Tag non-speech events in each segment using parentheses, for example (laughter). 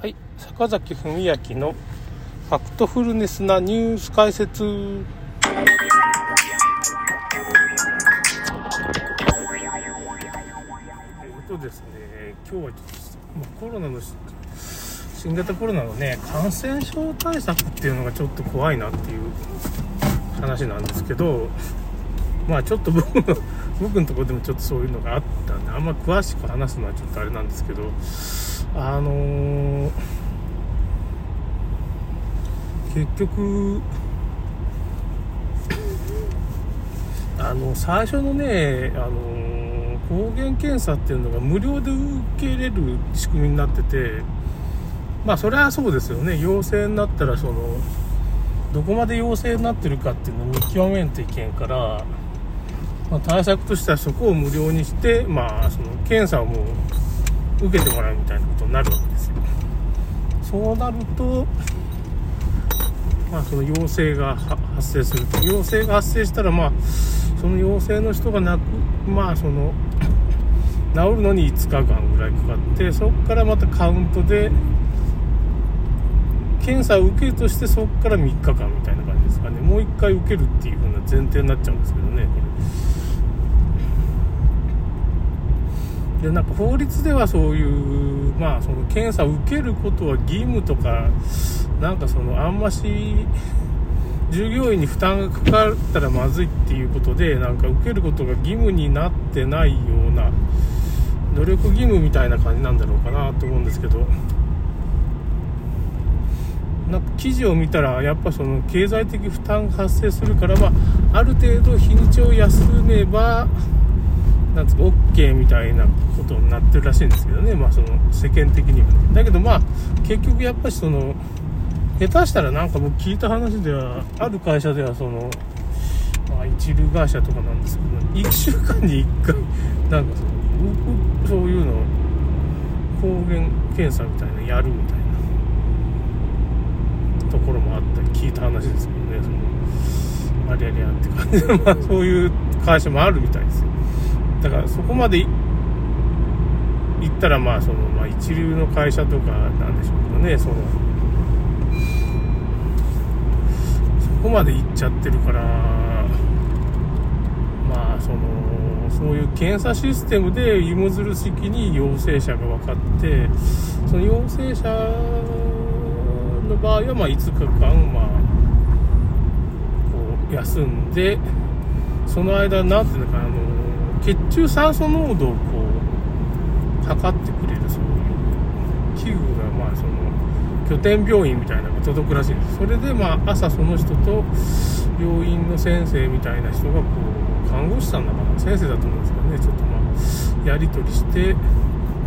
はい、坂崎文明のファクトフルネスなニュース解説。えっとですね、今日はちょっと、コロナの新型コロナのね感染症対策っていうのがちょっと怖いなっていう話なんですけどまあちょっと僕の (laughs) 僕のとこでもちょっとそういうのがあったんであんま詳しく話すのはちょっとあれなんですけどあのー、結局あの最初のね、あのー、抗原検査っていうのが無料で受け入れる仕組みになっててまあそれはそうですよね。陽性になったらそのどこまで陽性になってるかっていうのを見極めんといけんから、まあ、対策としてはそこを無料にしてまあその検査をもう受けてもらうみたいなことになるわけですよ。そうなるとまあその陽性が発生すると。陽性が発生したらまあその陽性の人がなくまあその治るのに5日間ぐらいかかってそこからまたカウントで検査を受けるとしてそこから3日間みたいな感じですかね。もう1回受けるっていう風な前提になっちゃうんですけどねこれ。でなんか法律ではそういうまあその検査を受けることは義務とかなんかそのあんまし従業員に負担がかかったらまずいっていうことでなんか受けることが義務になってないような努力義務みたいな感じなんだろうかなと思うんですけど。なんか記事を見たらやっぱその経済的負担が発生するから、まあ、ある程度日にちを休めばなんつうか OK みたいなことになってるらしいんですけどね、まあ、その世間的には。ねだけどまあ結局やっぱりその下手したらなんか僕聞いた話ではある会社ではその、まあ、一流会社とかなんですけど1週間に1回なんかそのそういうの抗原検査みたいなやるみたいなところもあったり聞いた話ですけどねそのありゃりゃって感じで、まあ、そういう会社もあるみたいですよ。だからそこまで行ったらまあその、まあ、一流の会社とかなんでしょうけどねそのそこまで行っちゃってるからまあそのそういう検査システムで芋づる式に陽性者が分かってその陽性者の場合はまあ5日間まあこう休んでその間何ていうのかなあの血中酸素濃度をこう測ってくれるそういう器具がまあその拠点病院みたいなのが届くらしいんですそれでまあ朝その人と病院の先生みたいな人がこう看護師さんだから先生だと思うんですけどねちょっとまあやり取りして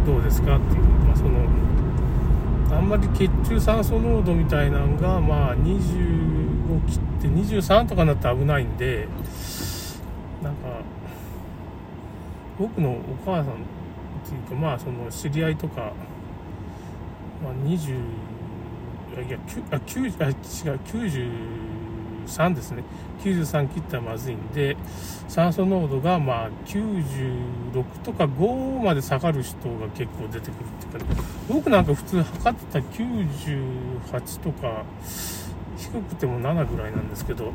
どうですかっていう、まあ、そのあんまり血中酸素濃度みたいなのがまあ25切って23とかになったら危ないんでなんか僕のお母さんっていうかまあその知り合いとか、まあ、20いやあ9あ違う93ですね。93切ったらまずいんで酸素濃度がまあ96とか5まで下がる人が結構出てくるっていうか、僕なんか普通測ってた98とか低くても7ぐらいなんですけど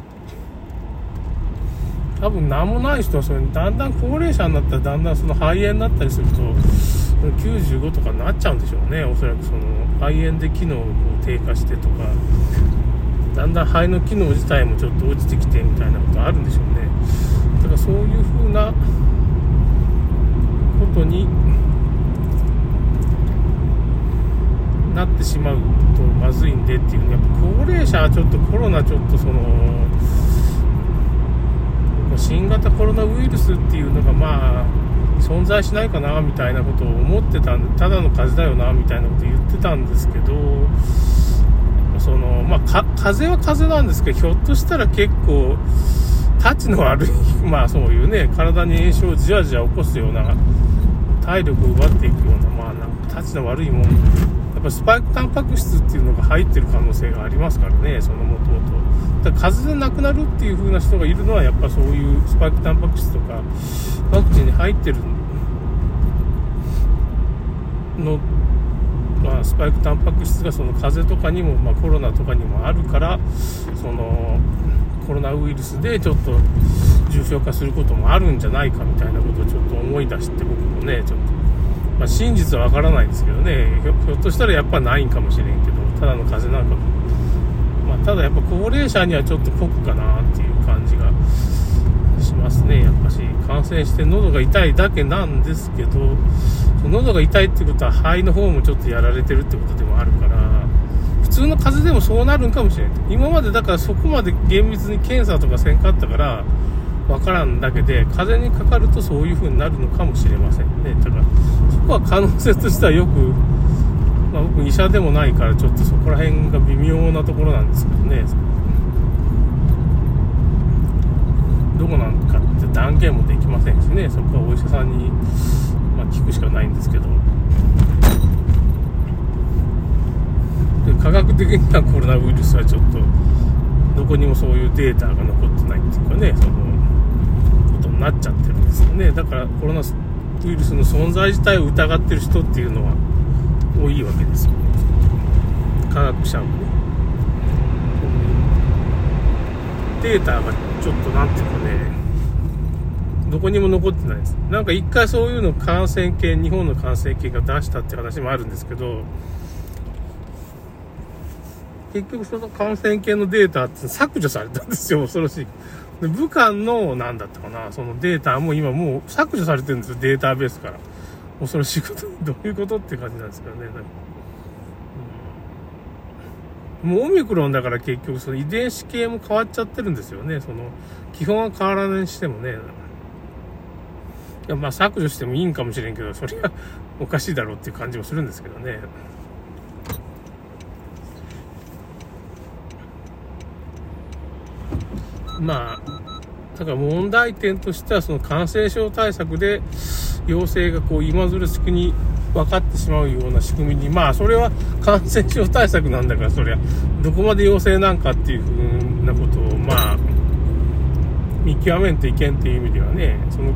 多分何もない人はそれだんだん高齢者になったらだんだんその肺炎になったりすると95とかになっちゃうんでしょうね。おそらくその肺炎で機能を低下してとか。だんだん肺の機能自体もちょっと落ちてきてみたいなことあるんでしょうね。だからそういう風なことになってしまうとまずいんでっていうやっぱ高齢者はちょっとコロナちょっとその新型コロナウイルスっていうのがまあ存在しないかなみたいなことを思ってたんでただの風邪だよなみたいなこと言ってたんですけどそのまあ風邪は風邪なんですけどひょっとしたら結構タチの悪い (laughs) まあそういうね体に炎症をじわじわ起こすような体力を奪っていくようなまあなんかタチの悪いもんやっぱスパイクタンパク質っていうのが入ってる可能性がありますからねそのもともと。だか風邪で亡くなるっていう風な人がいるのはやっぱそういうスパイクタンパク質とかワクチンに入ってるのまあ、スパイクタンパク質がその風邪とかにも、まあ、コロナとかにもあるからそのコロナウイルスでちょっと重症化することもあるんじゃないかみたいなことをちょっと思い出して僕もねちょっと、まあ、真実はわからないですけどねひょっとしたらやっぱないんかもしれんけどただの風邪なんかも、ただやっぱ高齢者にはちょっと酷かなっていう感じがしますね。やっぱし感染して喉が痛いだけなんですけど喉が痛いってことは肺の方もちょっとやられてるってことでもあるから普通の風邪でもそうなるんかもしれない。今までだからそこまで厳密に検査とかせんかったからわからんだけで風邪にかかるとそういう風になるのかもしれませんね。だからそこは可能性としてはよく、まあ、僕医者でもないからちょっとそこら辺が微妙なところなんですけどね。どこなんかって断言もできませんしね。そこはお医者さんに、まあ、聞くしかないんですけど。科学的にはコロナウイルスはちょっとどこにもそういうデータが残ってないっていうかねそのことになっちゃってるんですよね。だからコロナウイルスの存在自体を疑ってる人っていうのは多いわけですよ科学者もねデータがちょっとなんていうかねどこにも残ってないですなんか一回そういうの感染系日本の感染系が出したって話もあるんですけど結局その感染系のデータって削除されたんですよ、恐ろしい。で武漢の、なんだったかな、そのデータも今もう削除されてるんですよ、データベースから。恐ろしいこと。どういうことって感じなんですけどね。うん、もうオミクロンだから結局その遺伝子系も変わっちゃってるんですよね。その、基本は変わらないにしてもね。いや、まあ削除してもいいんかもしれんけど、それは (laughs) おかしいだろうっていう感じもするんですけどね。まあ、だから問題点としては、その感染症対策で陽性がこう今ずるしくに分かってしまうような仕組みに、まあ、それは感染症対策なんだから、そりゃ、どこまで陽性なんかっていうふうなことを、まあ、見極めんといけんっていう意味ではね、その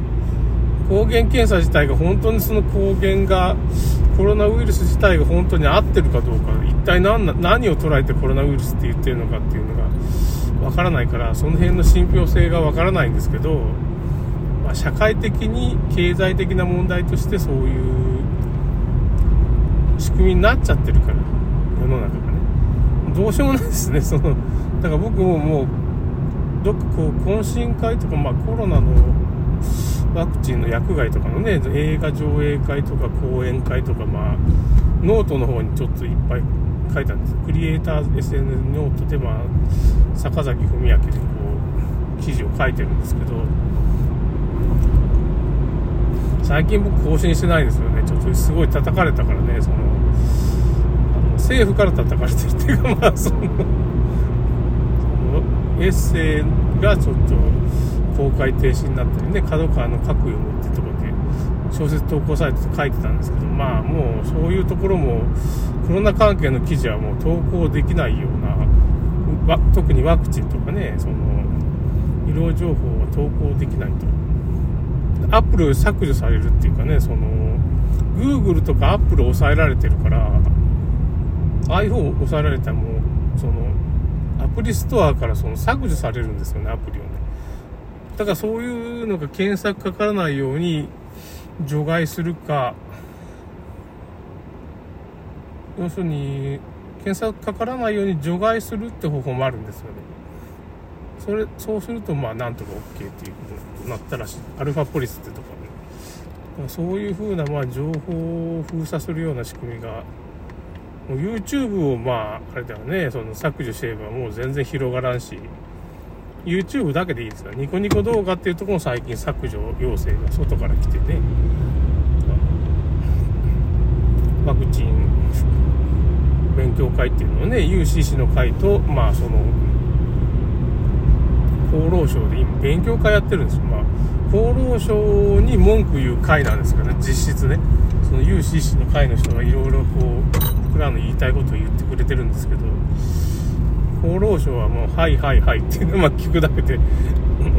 抗原検査自体が本当にその抗原がコロナウイルス自体が本当に合ってるかどうか一体何何を捉えてコロナウイルスって言ってるのかっていうのがわからないからその辺の信憑性がわからないんですけど、まあ、社会的に経済的な問題としてそういう仕組みになっちゃってるから世の中がね。どうしようもないですね。(laughs) そのだから僕ももうどっかこう懇親会とか、まあ、コロナのワクチンの薬害とかのね映画上映会とか講演会とかまあノートの方にちょっといっぱい書いたんです。クリエイター SNS noteで、まあ、坂崎文明でこう記事を書いてるんですけど最近僕更新してないですよね。ちょっとすごい叩かれたからねそのあの政府から叩かれてるっていうかまあそのそのエッセイがちょっと公開停止になったりね角川の核読むってとこで小説投稿サイトで書いてたんですけどまあもうそういうところもコロナ関係の記事はもう投稿できないような特にワクチンとかねその医療情報は投稿できないと。アップル削除されるっていうかねその Google とか Apple 抑えられてるから iPhone 抑えられたらもうそのアプリストアからその削除されるんですよねアプリをね。だからそういうのが検索かからないように除外するか要するに検索かからないように除外するって方法もあるんですよね。それそうするとまあなんとか OK っていうことになったらしい。アルファポリスってとこにそういう風なまあ情報を封鎖するような仕組みがもう YouTube をまああれだよね。その削除してればもう全然広がらんし。YouTube だけでいいですからニコニコ動画っていうところも最近削除要請が外から来てね。ワクチン勉強会っていうのをね UCC の会とまあその厚労省で今勉強会やってるんですよ。まあ厚労省に文句言う会なんですけどね。実質ね。その UCC の会の人がいろいろこう僕らの言いたいことを言ってくれてるんですけど。厚労省はもう「はいはいはい」っていうのをま聞くだけで。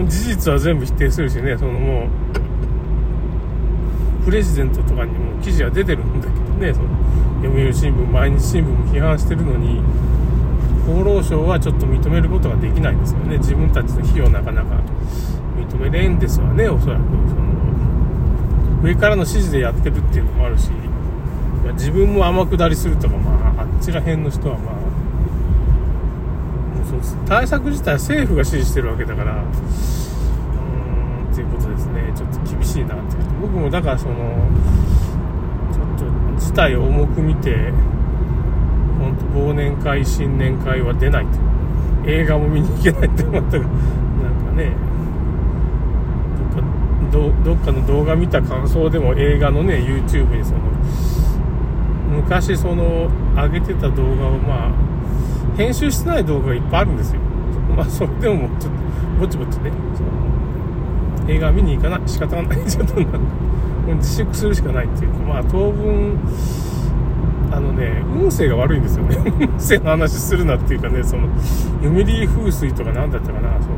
事実は全部否定するしね。そのもうプレジデントとかにも記事は出てるんだけどね。その読売新聞毎日新聞も批判してるのに厚労省はちょっと認めることができないんですよね。自分たちの費用なかなか認めれんですわねおそらく。その上からの指示でやってるっていうのもあるし自分も天下りするとかまああっちら辺の人はまあもうそ対策自体政府が指示してるわけだからうーんっていうことですね。ちょっと厳しいなって。僕もだからそのちょっと事態を重く見て本当忘年会新年会は出ないと。映画も見に行けないって思ったら。なんかね。どっかどっかの動画見た感想でも映画のね YouTube にその昔その上げてた動画をまあ編集してない動画がいっぱいあるんですよ。まあそれでももちょっとぼちぼちね。その映画見に行かない仕方がない。ちょっと自粛するしかないっていうかまあ当分あのね運勢が悪いんですよね。(laughs) 運勢の話するなっていうかねそのユミリー風水とか何だったかなその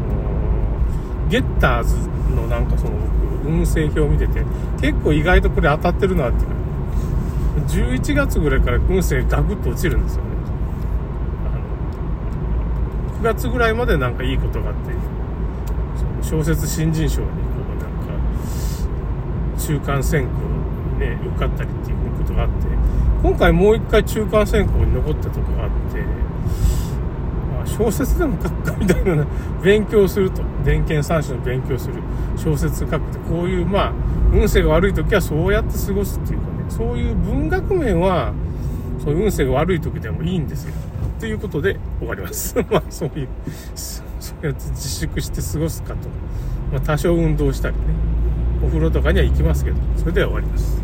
ゲッターズのなんかその僕運勢表を見てて結構意外とこれ当たってるなっていうか11月ぐらいから運勢ガクッと落ちるんですよね。あの9月ぐらいまでなんかいいことがあって小説新人賞にこうなんか中間選考にね受かったりっていうことがあって今回もう一回中間選考に残ったとこがあって、まあ、小説でも書くかみたいな勉強すると伝研三種の勉強する小説書くってこういうまあ運勢が悪い時はそうやって過ごすっていうかねそういう文学面はそういう運勢が悪い時でもいいんですよ。ということで終わります。(laughs) まあそういうそうやって自粛して過ごすかと、まあ、多少運動したりねお風呂とかには行きますけどそれでは終わります。